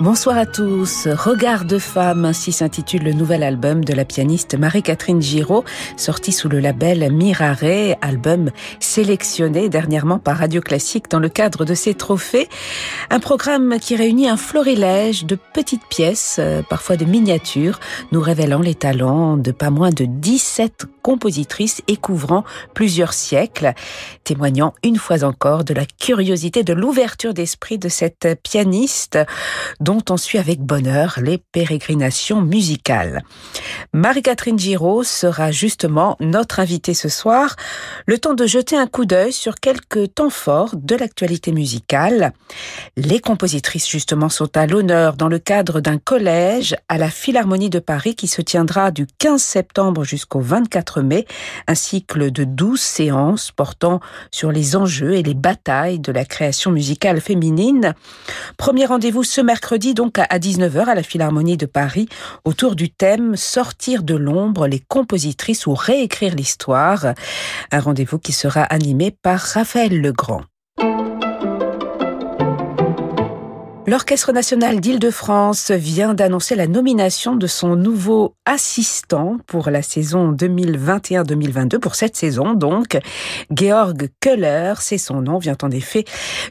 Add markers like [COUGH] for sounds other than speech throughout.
Bonsoir à tous. Regard de femme, ainsi s'intitule le nouvel album de la pianiste Marie-Catherine Giraud, sorti sous le label Mirare, album sélectionné dernièrement par Radio Classique dans le cadre de ses trophées. Un programme qui réunit un florilège de petites pièces, euh, parfois de miniatures, nous révélant les talents de pas moins de 17 compositrices et couvrant plusieurs siècles, témoignant une fois encore de la curiosité, de l'ouverture d'esprit de cette pianiste dont on suit avec bonheur les pérégrinations musicales. Marie-Catherine Giraud sera justement notre invitée ce soir, le temps de jeter un coup d'œil sur quelques temps forts de l'actualité musicale. Les compositrices justement sont à l'honneur dans le cadre d'un collège à la Philharmonie de Paris qui se tiendra du 15 septembre jusqu'au 24 mai, un cycle de 12 séances portant sur les enjeux et les batailles de la création musicale féminine. Premier rendez-vous ce mercredi donc à 19h à la Philharmonie de Paris autour du thème Sortir de l'ombre, les compositrices ou réécrire l'histoire. Un rendez-vous qui sera animé par Raphaël Legrand. L'Orchestre national d'Île-de-France vient d'annoncer la nomination de son nouveau assistant pour la saison 2021-2022, pour cette saison donc. Georg Köhler, c'est son nom, vient en effet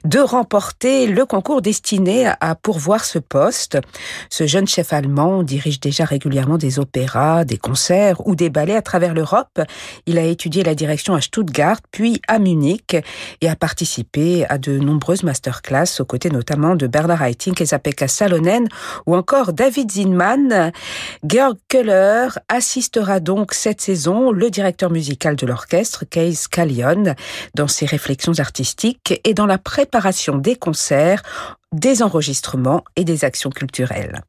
de remporter le concours destiné à pourvoir ce poste. Ce jeune chef allemand dirige déjà régulièrement des opéras, des concerts ou des ballets à travers l'Europe. Il a étudié la direction à Stuttgart, puis à Munich et a participé à de nombreuses masterclass aux côtés notamment de Bernard Haitink et Salonen ou encore David Zinman. Georg Köhler assistera donc cette saison le directeur musical de l'orchestre, Kees Kallion, dans ses réflexions artistiques et dans la préparation des concerts, des enregistrements et des actions culturelles.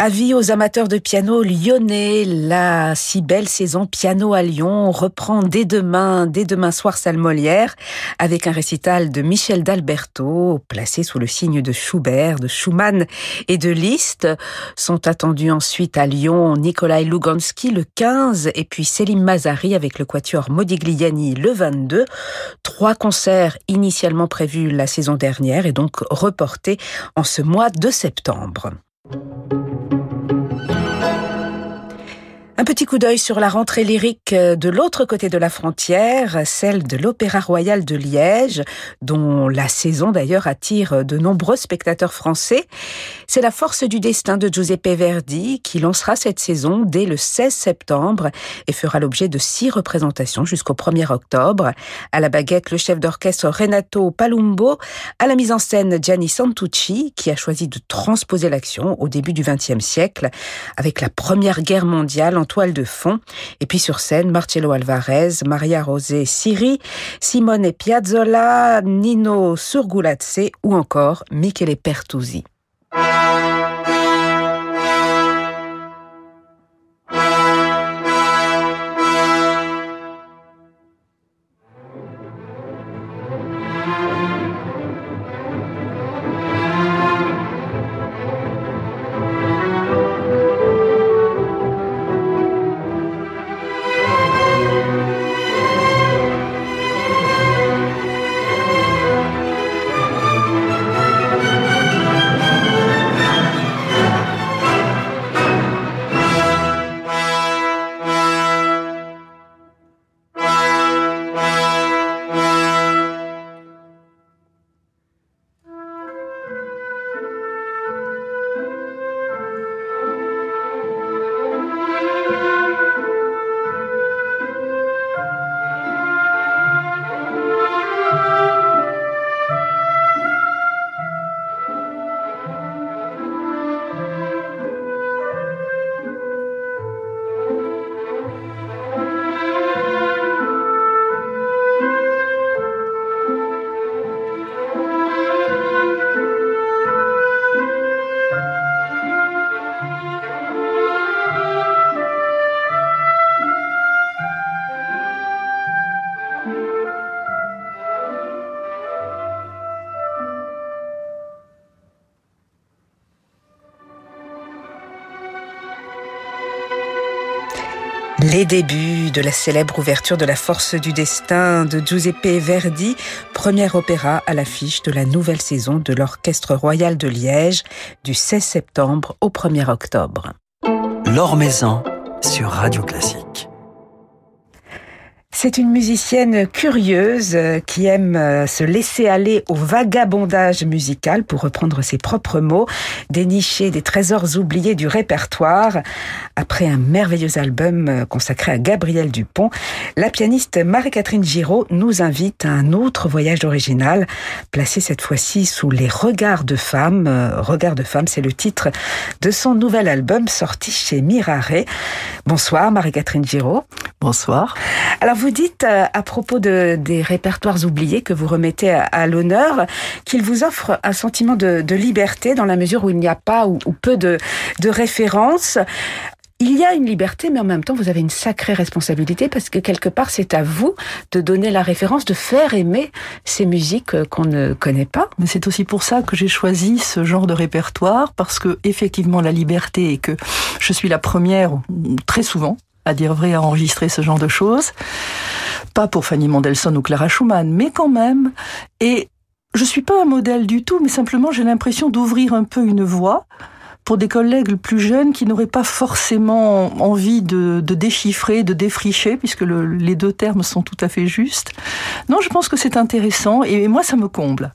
Avis aux amateurs de piano lyonnais, la si belle saison piano à Lyon reprend dès demain, dès demain soir salle Molière, avec un récital de Michel d'Alberto, placé sous le signe de Schubert, de Schumann et de Liszt. Sont attendus ensuite à Lyon Nikolai Lugansky le 15 et puis Selim Mazari avec le quatuor Modigliani le 22. Trois concerts initialement prévus la saison dernière et donc reportés en ce mois de septembre. Un petit coup d'œil sur la rentrée lyrique euh, de l'autre côté de la frontière, celle de l'Opéra Royal de Liège, dont la saison d'ailleurs attire de nombreux spectateurs français. C'est la force du destin de Giuseppe Verdi qui lancera cette saison dès le 16 septembre et fera l'objet de six représentations jusqu'au 1er octobre. À la baguette, le chef d'orchestre Renato Palumbo, à la mise en scène Gianni Santucci, qui a choisi de transposer l'action au début du XXe siècle avec la Première Guerre mondiale toile de fond. Et puis sur scène, Marcello Alvarez, Maria Rosé Siri, Simone Piazzolla, Nino Surgulazze ou encore Michele Pertusi. Les débuts de la célèbre ouverture de La Force du Destin de Giuseppe Verdi, premier opéra à l'affiche de la nouvelle saison de l'Orchestre Royal de Liège du 16 septembre au 1er octobre. L'Or Maison sur Radio Classique. C'est une musicienne curieuse euh, qui aime euh, se laisser aller au vagabondage musical, pour reprendre ses propres mots, dénicher des trésors oubliés du répertoire. Après un merveilleux album euh, consacré à Gabriel Dupont, la pianiste Marie-Catherine Giraud nous invite à un autre voyage original, placé cette fois-ci sous les regards de femmes. Regards de femmes, c'est le titre de son nouvel album sorti chez Mirare. Bonsoir Marie-Catherine Giraud. Bonsoir. Alors vous dites euh, à propos de, des répertoires oubliés que vous remettez à, l'honneur qu'ils vous offrent un sentiment de, liberté dans la mesure où il n'y a pas ou, peu de, de références. Il y a une liberté, mais en même temps, vous avez une sacrée responsabilité parce que quelque part, c'est à vous de donner la référence, de faire aimer ces musiques euh, qu'on ne connaît pas. Mais c'est aussi pour ça que j'ai choisi ce genre de répertoire parce que effectivement, la liberté et que je suis la première, très souvent, à dire vrai, à enregistrer ce genre de choses. Pas pour Fanny Mendelssohn ou Clara Schumann, mais quand même. Et je suis pas un modèle du tout, mais simplement j'ai l'impression d'ouvrir un peu une voie pour des collègues plus jeunes qui n'auraient pas forcément envie de, déchiffrer, de défricher, puisque les deux termes sont tout à fait justes. Non, je pense que c'est intéressant et moi, ça me comble.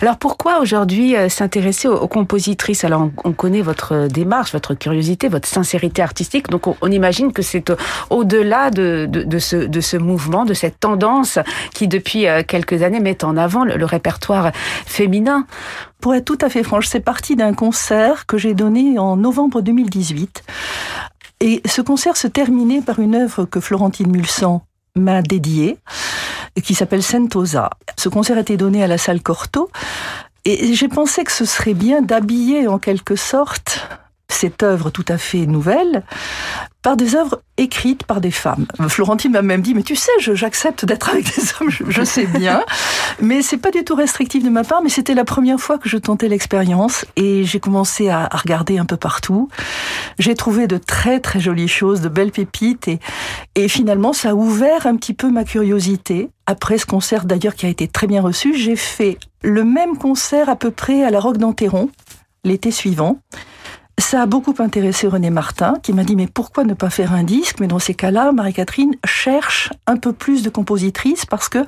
Alors pourquoi aujourd'hui euh, s'intéresser aux, compositrices? Alors on, connaît votre démarche, votre curiosité, votre sincérité artistique, donc on, imagine que c'est au-delà de, de, ce, mouvement, de cette tendance qui depuis euh, quelques années met en avant le, répertoire féminin. Pour être tout à fait franche, c'est parti d'un concert que j'ai donné en novembre 2018. Et ce concert se terminait par une œuvre que Florentine Mulsan m'a dédiée qui s'appelle Sentosa. Ce concert a été donné à la salle Corto et j'ai pensé que ce serait bien d'habiller en quelque sorte cette œuvre tout à fait nouvelle par des œuvres écrites par des femmes. Florentine m'a même dit, mais tu sais, j'accepte d'être avec des hommes, je, sais bien, [LAUGHS] mais c'est pas du tout restrictif de ma part, mais c'était la première fois que je tentais l'expérience et j'ai commencé à, à, regarder un peu partout. J'ai trouvé de très très jolies choses, de belles pépites et, et finalement ça a ouvert un petit peu ma curiosité. Après ce concert d'ailleurs qui a été très bien reçu, j'ai fait le même concert à peu près à la Roque d'Anteron l'été suivant. Ça a beaucoup intéressé René Martin, qui m'a dit mais pourquoi ne pas faire un disque? Mais dans ces cas-là, Marie-Catherine cherche un peu plus de compositrices parce que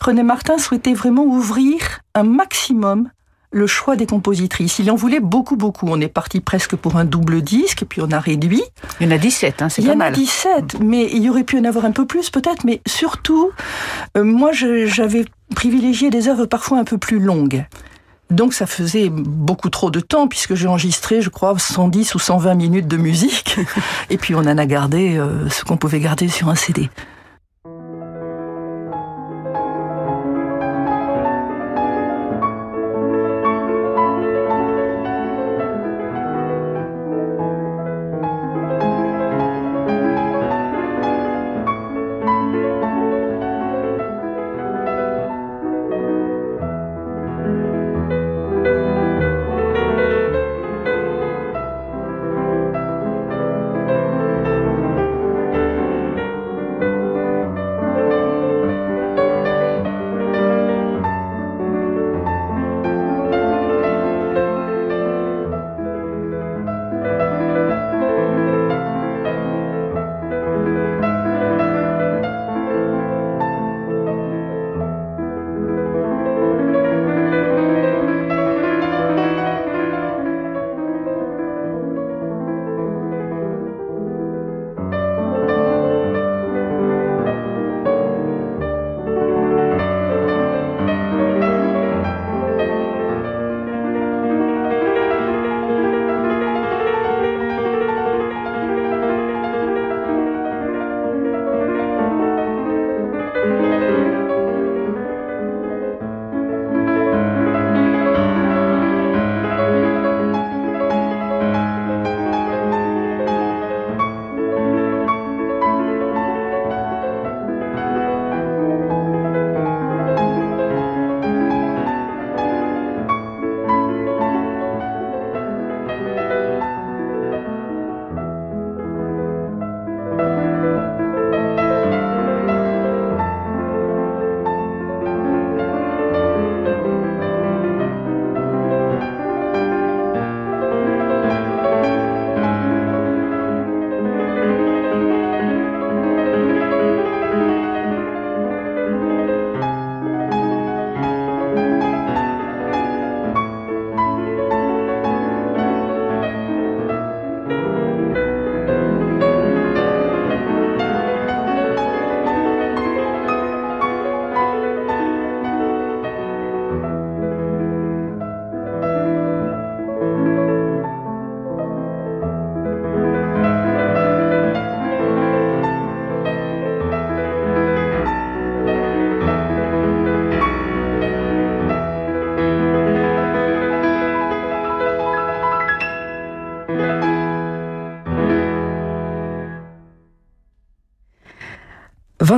René Martin souhaitait vraiment ouvrir un maximum le choix des compositrices. Il en voulait beaucoup, beaucoup. On est parti presque pour un double disque, puis on a réduit. Il y en a 17, hein, c'est pas mal. Il y en a 17, mais il y aurait pu en avoir un peu plus peut-être, mais surtout, euh, moi j'avais privilégié des œuvres parfois un peu plus longues. Donc ça faisait beaucoup trop de temps puisque j'ai enregistré, je crois, 110 ou 120 minutes de musique. [LAUGHS] Et puis on en a gardé euh, ce qu'on pouvait garder sur un CD.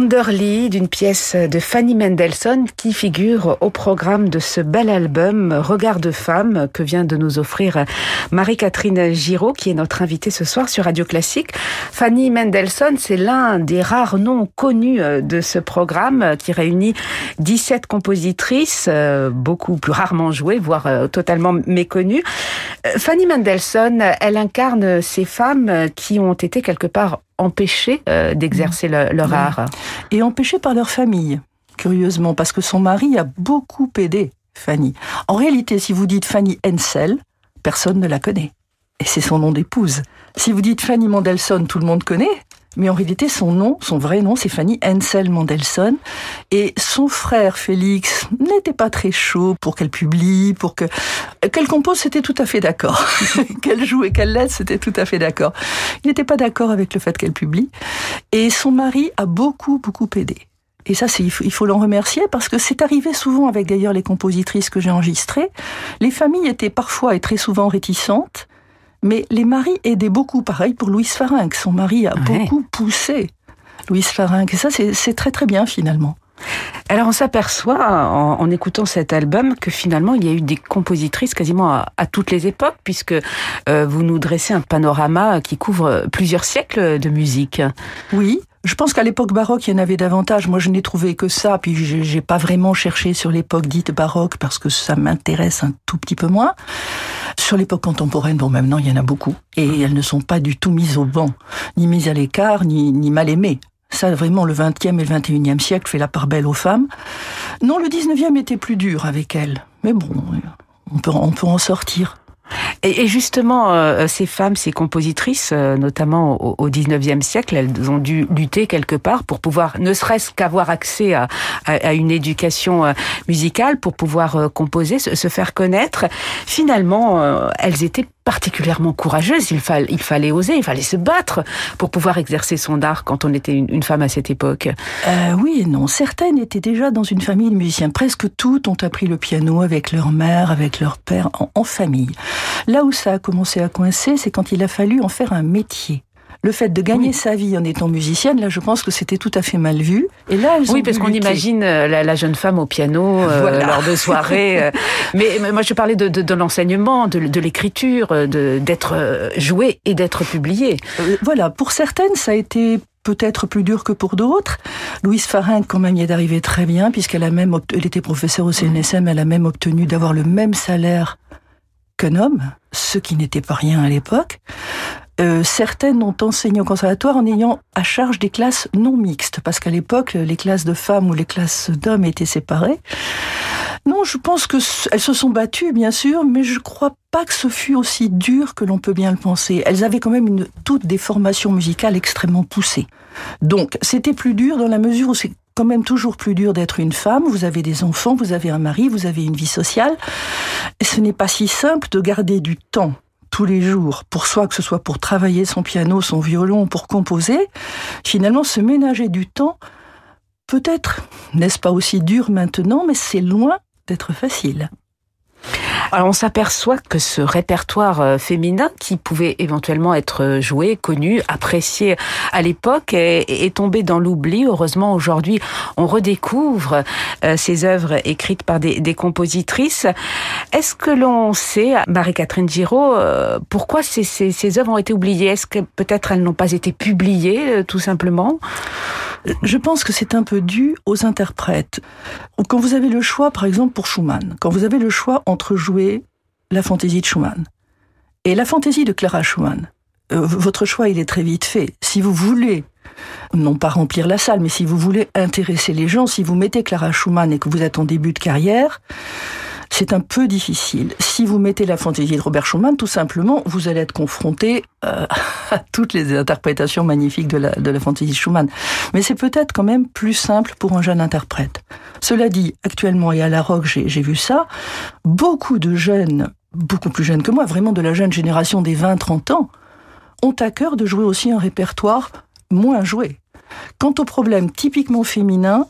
D'une pièce de Fanny Mendelssohn qui figure au programme de ce bel album Regard de femme que vient de nous offrir Marie-Catherine Giraud qui est notre invitée ce soir sur Radio Classique. Fanny Mendelssohn, c'est l'un des rares noms connus de ce programme qui réunit 17 compositrices, beaucoup plus rarement jouées, voire totalement méconnues. Fanny Mendelssohn, elle incarne ces femmes qui ont été quelque part empêchées euh, d'exercer leur art. Et empêchées par leur famille, curieusement, parce que son mari a beaucoup aidé Fanny. En réalité, si vous dites Fanny Hensel, personne ne la connaît. Et c'est son nom d'épouse. Si vous dites Fanny Mendelssohn, tout le monde connaît. Mais en réalité, son nom, son vrai nom, c'est Fanny Hensel Mendelssohn. Et son frère Félix n'était pas très chaud pour qu'elle publie, pour que qu'elle compose, c'était tout à fait d'accord. [LAUGHS] qu'elle joue et qu'elle laisse, c'était tout à fait d'accord. Il n'était pas d'accord avec le fait qu'elle publie. Et son mari a beaucoup, beaucoup aidé. Et ça, il faut l'en remercier parce que c'est arrivé souvent avec d'ailleurs les compositrices que j'ai enregistrées. Les familles étaient parfois et très souvent réticentes mais les maris aidaient beaucoup. Pareil pour Louise Farinck. Son mari a beaucoup poussé Louise Farinck. Et ça, c'est très très bien finalement. Alors on s'aperçoit en, écoutant cet album que finalement il y a eu des compositrices quasiment à, toutes les époques puisque euh, vous nous dressez un panorama qui couvre plusieurs siècles de musique. Oui, je pense qu'à l'époque baroque, il y en avait davantage. Moi, je n'ai trouvé que ça, puis j'ai pas vraiment cherché sur l'époque dite baroque parce que ça m'intéresse un tout petit peu moins. Sur l'époque contemporaine, bon, maintenant, il y en a beaucoup. Et elles ne sont pas du tout mises au banc, ni mises à l'écart, ni, ni mal aimées. Ça, vraiment, le 20e et le 21e siècle fait la part belle aux femmes. Non, le 19e était plus dur avec elles. Mais bon, on peut, on peut en sortir. Et, justement, euh, ces femmes, ces compositrices, euh, notamment au, au 19e siècle, elles ont dû lutter quelque part pour pouvoir, ne serait-ce qu'avoir accès à, une éducation euh, musicale, pour pouvoir composer, se, se, faire connaître. Finalement, elles étaient particulièrement courageuse. Il, fallait, il fallait oser, il fallait se battre pour pouvoir exercer son art quand on était une, femme à cette époque. Euh, oui et non. Certaines étaient déjà dans une famille de musiciens. Presque toutes ont appris le piano avec leur mère, avec leur père, en famille. Là où ça a commencé à coincer, c'est quand il a fallu en faire un métier le fait de gagner sa vie en étant musicienne, là, je pense que c'était tout à fait mal vu. Et là, oui, parce qu'on imagine euh, la, jeune femme au piano euh, [LAUGHS] lors de soirées. Euh. mais, moi, je parlais de, l'enseignement, de, l'écriture, d'être joué et d'être publié. voilà, pour certaines, ça a été peut-être plus dur que pour d'autres. Louise Farin, quand même, y est arrivée très bien, puisqu'elle a même, elle était professeure au CNSM, elle a même obtenu d'avoir le même salaire qu'un homme, ce qui n'était pas rien à l'époque. Euh, certaines ont enseigné au conservatoire en ayant à charge des classes non mixtes, parce qu'à l'époque, les classes de femmes ou les classes d'hommes étaient séparées. Non, je pense que elles se sont battues, bien sûr, mais je crois pas que ce fut aussi dur que l'on peut bien le penser. Elles avaient quand même une, toutes des formations musicales extrêmement poussées. Donc, c'était plus dur dans la mesure où c'est quand même toujours plus dur d'être une femme. Vous avez des enfants, vous avez un mari, vous avez une vie sociale. Et ce n'est pas si simple de garder du temps tous les jours pour soi, que ce soit pour travailler son piano, son violon, pour composer, finalement se ménager du temps, peut-être, n'est-ce pas aussi dur maintenant, mais c'est loin d'être facile. Alors on s'aperçoit que ce répertoire euh, féminin qui pouvait éventuellement être euh, joué, connu, apprécié à l'époque est, tombé dans l'oubli. Heureusement aujourd'hui on redécouvre euh, ces œuvres écrites par des, compositrices. Est-ce que l'on sait, Marie-Catherine Giraud, pourquoi ces, ces, œuvres ont été oubliées? Est-ce que peut-être elles n'ont pas été publiées tout simplement? Je pense que c'est un peu dû aux interprètes. Quand vous avez le choix, par exemple pour Schumann, quand vous avez le choix entre jouer la fantaisie de Schumann et la fantaisie de Clara Schumann, euh, votre choix il est très vite fait. Si vous voulez non pas remplir la salle, mais si vous voulez intéresser les gens, si vous mettez Clara Schumann et que vous êtes en début de carrière, c'est un peu difficile. Si vous mettez la fantaisie de Robert Schumann, tout simplement, vous allez être confronté euh, [LAUGHS] à toutes les interprétations magnifiques de la, de la fantaisie de Schumann. Mais c'est peut-être quand même plus simple pour un jeune interprète. Cela dit, actuellement, et à la rock, j'ai vu ça, beaucoup de jeunes, beaucoup plus jeunes que moi, vraiment de la jeune génération des 20-30 ans, ont à cœur de jouer aussi un répertoire moins joué. Quant au problème typiquement féminin,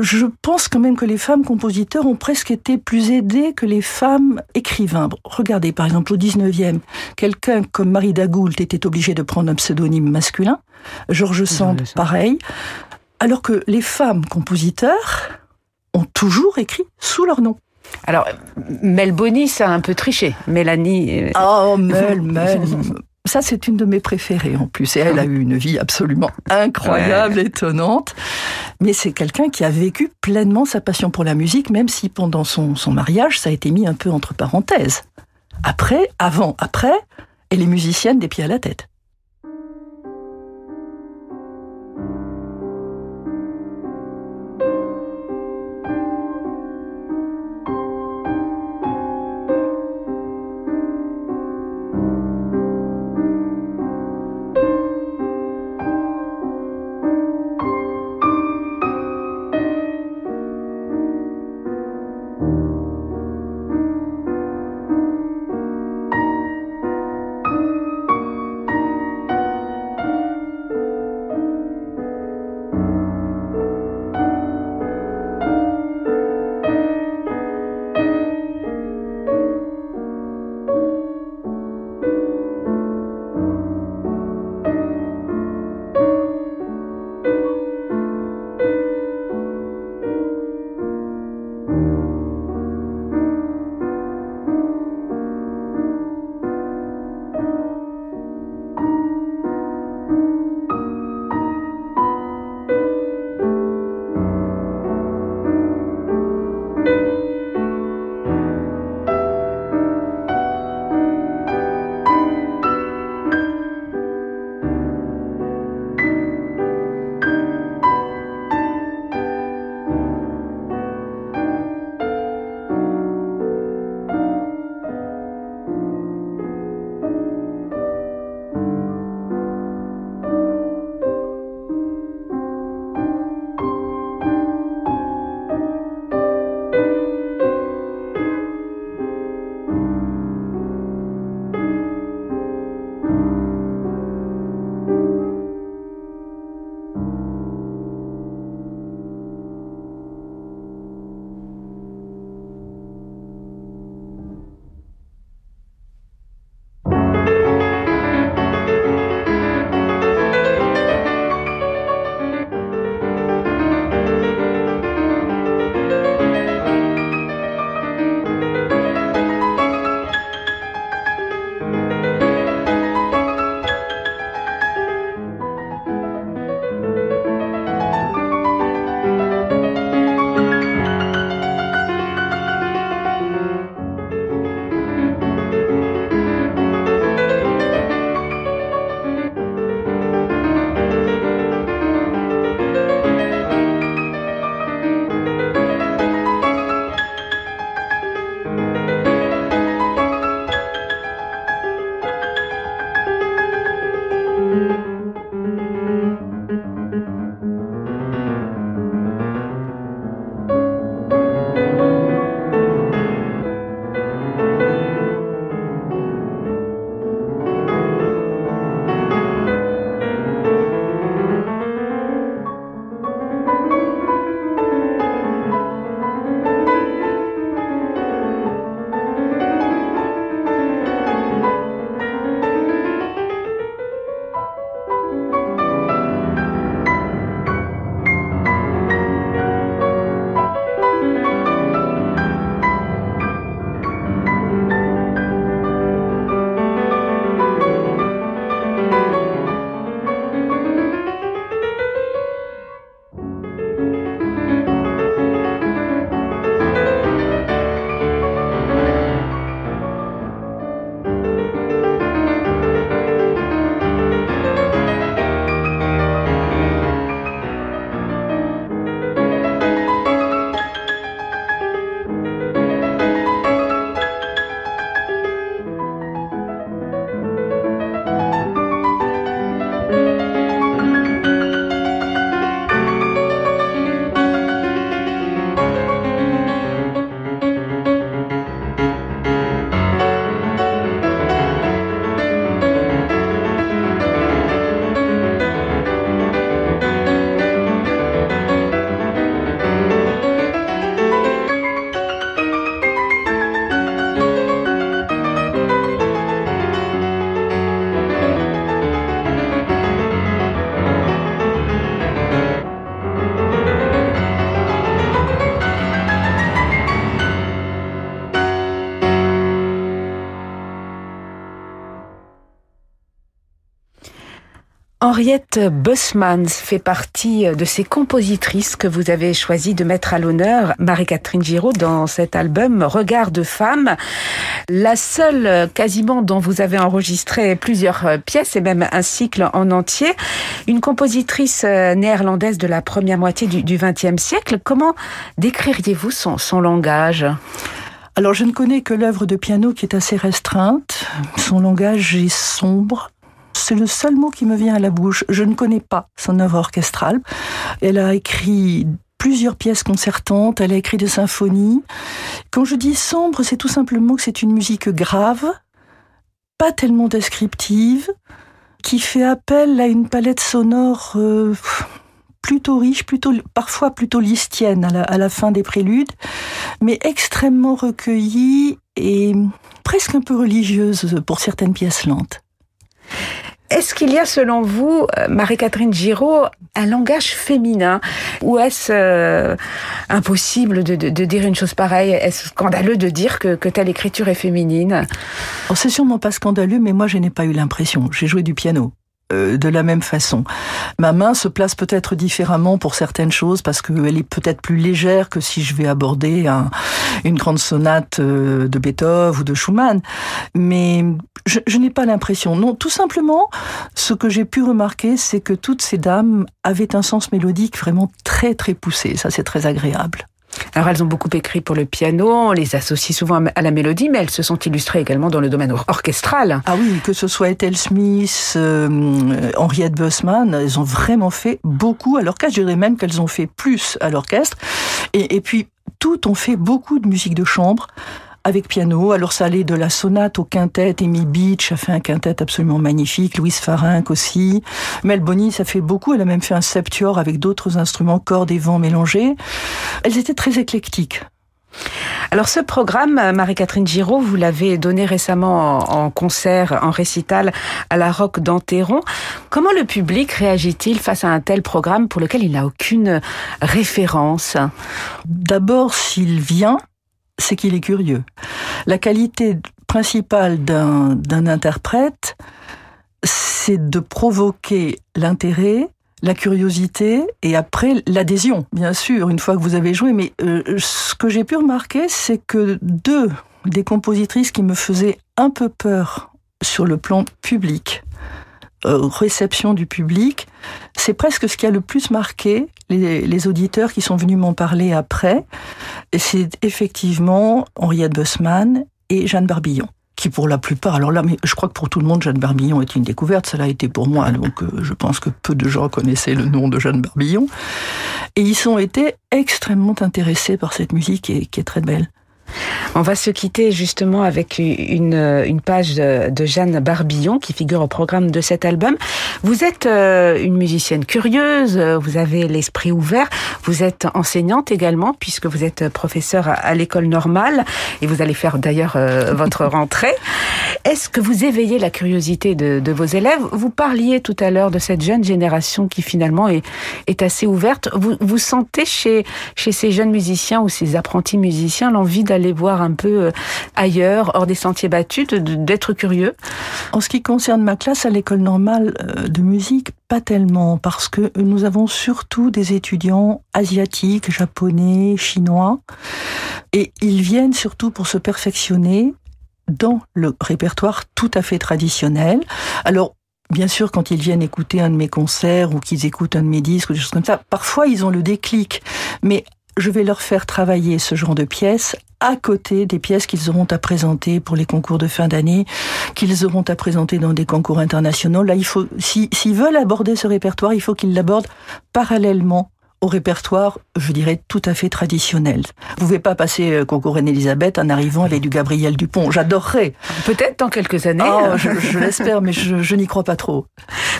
je pense quand même que les femmes compositeurs ont presque été plus aidées que les femmes écrivains. regardez, par exemple, au 19e, quelqu'un comme Marie Dagoult était obligé de prendre un pseudonyme masculin. Georges Sand, pareil. alors que les femmes compositeurs ont toujours écrit sous leur nom. Alors, Mel Bonis a un peu triché. Mélanie. Euh, oh, Mel, Mel. [LAUGHS] Ça, c'est une de mes préférées en plus. Et elle a eu une vie absolument incroyable, étonnante. Mais c'est quelqu'un qui a vécu pleinement sa passion pour la musique, même si pendant son, son mariage, ça a été mis un peu entre parenthèses. Après, avant, après, elle est musicienne des pieds à la tête. Henriette Bussmann fait partie de ces compositrices que vous avez choisi de mettre à l'honneur, Marie-Catherine Giraud, dans cet album Regard de femme. La seule quasiment dont vous avez enregistré plusieurs pièces et même un cycle en entier. Une compositrice néerlandaise de la première moitié du XXe siècle. Comment décririez-vous son, son langage? Alors je ne connais que l'œuvre de piano qui est assez restreinte. Son langage est sombre, c'est le seul mot qui me vient à la bouche. Je ne connais pas son œuvre orchestrale. Elle a écrit plusieurs pièces concertantes, elle a écrit des symphonies. Quand je dis sombre, c'est tout simplement que c'est une musique grave, pas tellement descriptive, qui fait appel à une palette sonore euh, plutôt riche, plutôt parfois plutôt listienne à la, à la fin des préludes, mais extrêmement recueillie et presque un peu religieuse pour certaines pièces lentes. Est-ce qu'il y a, selon vous, euh, Marie-Catherine Giraud, un langage féminin Ou est-ce euh, impossible de, dire une chose pareille? Est-ce scandaleux de dire que, que telle écriture est féminine? Oh, C'est sûrement pas scandaleux, mais moi, je n'ai pas eu l'impression. J'ai joué du piano. Euh, de la même façon. Ma main se place peut-être différemment pour certaines choses parce qu'elle est peut-être plus légère que si je vais aborder une grande sonate euh, de Beethoven ou de Schumann. Mais je, je n'ai pas l'impression. Non, tout simplement, ce que j'ai pu remarquer, c'est que toutes ces dames avaient un sens mélodique vraiment très très poussé. Ça, c'est très agréable. Alors elles ont beaucoup écrit pour le piano, on les associe souvent à la mélodie, mais elles se sont illustrées également dans le domaine orchestral. Ah oui, que ce soit Ethel Smith, euh, Henriette Bussmann, elles ont vraiment fait beaucoup à l'orchestre. Je dirais même qu'elles ont fait plus à l'orchestre. Et, et puis toutes ont fait beaucoup de musique de chambre avec piano. Alors ça allait de la sonate au quintet. Amy Beach a fait un quintet absolument magnifique. Louise Farinck aussi. Mel Bonny, ça fait beaucoup. Elle a même fait un septior avec d'autres instruments, cordes et vents mélangés. Elles étaient très éclectiques. Alors ce programme, Marie-Catherine Giraud, vous l'avez donné récemment en, concert, en récital à la Roque d'Anteron. Comment le public réagit-il face à un tel programme pour lequel il n'a aucune référence? D'abord, s'il vient, c'est qu'il est curieux. La qualité principale d'un interprète, c'est de provoquer l'intérêt, la curiosité et après l'adhésion, bien sûr, une fois que vous avez joué. Mais euh, ce que j'ai pu remarquer, c'est que deux des compositrices qui me faisaient un peu peur sur le plan public, réception du public, c'est presque ce qui a le plus marqué les, les auditeurs qui sont venus m'en parler après. Et c'est effectivement Henriette Bussmann et Jeanne Barbillon qui pour la plupart, alors là, mais je crois que pour tout le monde, Jeanne Barbillon est une découverte, ça l'a été pour moi, donc euh, je pense que peu de gens connaissaient le nom de Jeanne Barbillon. Et ils ont été extrêmement intéressés par cette musique qui est très belle. On va se quitter justement avec une, une page de, Jeanne Barbillon qui figure au programme de cet album. Vous êtes euh, une musicienne curieuse, vous avez l'esprit ouvert, vous êtes enseignante également puisque vous êtes professeure à, l'école normale et vous allez faire d'ailleurs euh, votre [LAUGHS] rentrée. Est-ce que vous éveillez la curiosité de, de, vos élèves? Vous parliez tout à l'heure de cette jeune génération qui finalement est, est assez ouverte. Vous, vous sentez chez, chez ces jeunes musiciens ou ces apprentis musiciens l'envie d'aller aller voir un peu euh, ailleurs, hors des sentiers battus, d'être curieux En ce qui concerne ma classe à l'école normale euh, de musique, pas tellement, parce que nous avons surtout des étudiants asiatiques, japonais, chinois, et ils viennent surtout pour se perfectionner dans le répertoire tout à fait traditionnel. Alors, Bien sûr, quand ils viennent écouter un de mes concerts ou qu'ils écoutent un de mes disques ou des choses comme ça, parfois ils ont le déclic. Mais je vais leur faire travailler ce genre de pièces à côté des pièces qu'ils auront à présenter pour les concours de fin d'année, qu'ils auront à présenter dans des concours internationaux. Là, il faut, s'ils veulent aborder ce répertoire, il faut qu'ils l'abordent parallèlement au répertoire, je dirais, tout à fait traditionnel. Vous pouvez pas passer euh, concours Reine-Elisabeth en arrivant avec du Gabriel Dupont. J'adorerais. Peut-être dans quelques années. Oh, je, l'espère, mais je, n'y crois pas trop.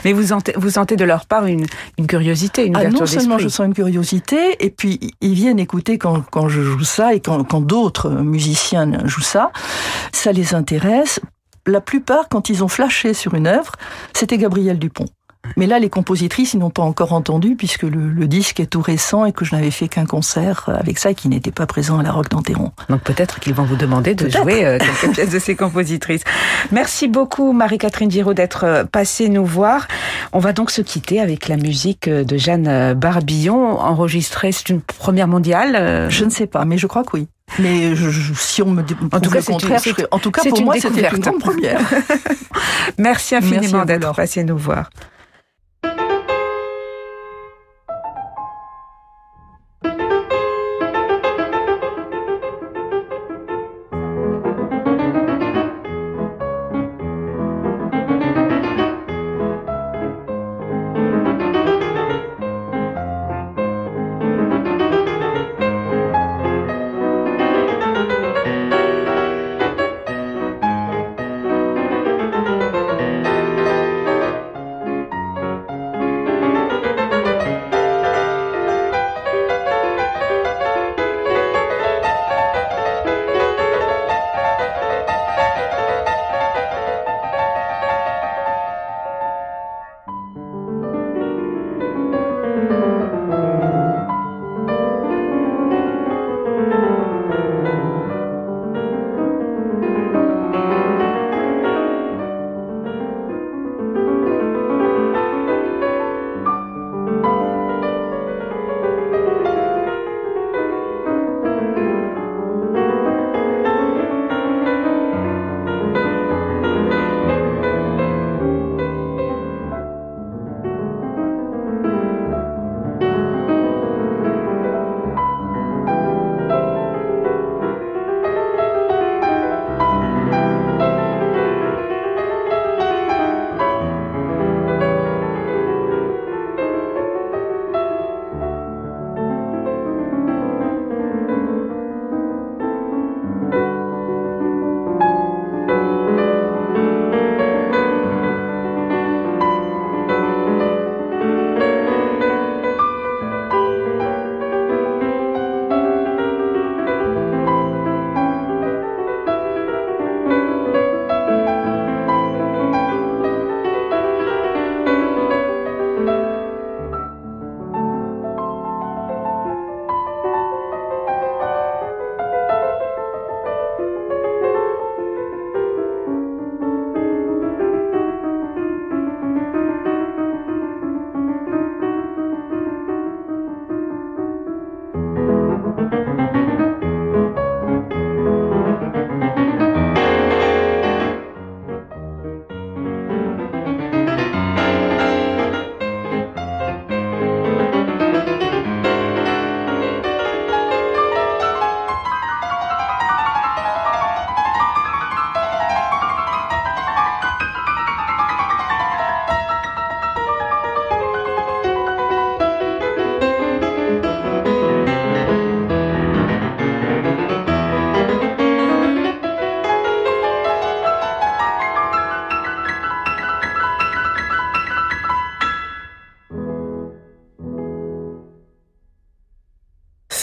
Mais vous sentez, vous sentez de leur part une, une curiosité, une ah, Non seulement je sens une curiosité, et puis ils viennent écouter quand, quand je joue ça et quand, quand d'autres musiciens jouent ça. Ça les intéresse. La plupart, quand ils ont flashé sur une œuvre, c'était Gabriel Dupont. Mais là, les compositrices, ils n'ont pas encore entendu puisque le, disque est tout récent et que je n'avais fait qu'un concert avec ça et qui n'était pas présent à la Roque d'Anteron. Donc peut-être qu'ils vont vous demander de jouer euh, quelques pièces de ces compositrices. Merci beaucoup Marie-Catherine Giraud d'être euh, passée nous voir. On va donc se quitter avec la musique de Jeanne Barbillon, enregistrée, c'est une première mondiale Je ne sais pas, mais je crois que oui. Mais si on me dit en tout cas, le contraire, en tout cas pour moi, c'était une grande première. [LAUGHS] Merci infiniment d'être passé nous voir.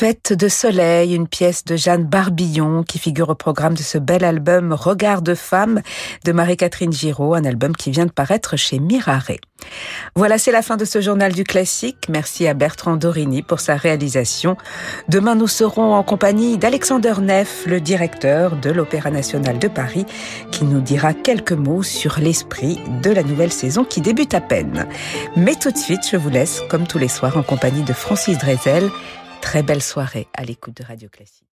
Fête de soleil, une pièce de Jeanne Barbillon qui figure au programme de ce bel album Regard de femme de Marie-Catherine Giraud, un album qui vient de paraître chez Mirare. Voilà, c'est la fin de ce journal du classique. Merci à Bertrand Dorini pour sa réalisation. Demain, nous serons en compagnie d'Alexander Neff, le directeur de l'Opéra national de Paris, qui nous dira quelques mots sur l'esprit de la nouvelle saison qui débute à peine. Mais tout de suite, je vous laisse, comme tous les soirs, en compagnie de Francis Drezel Très belle soirée à l'écoute de Radio Classique.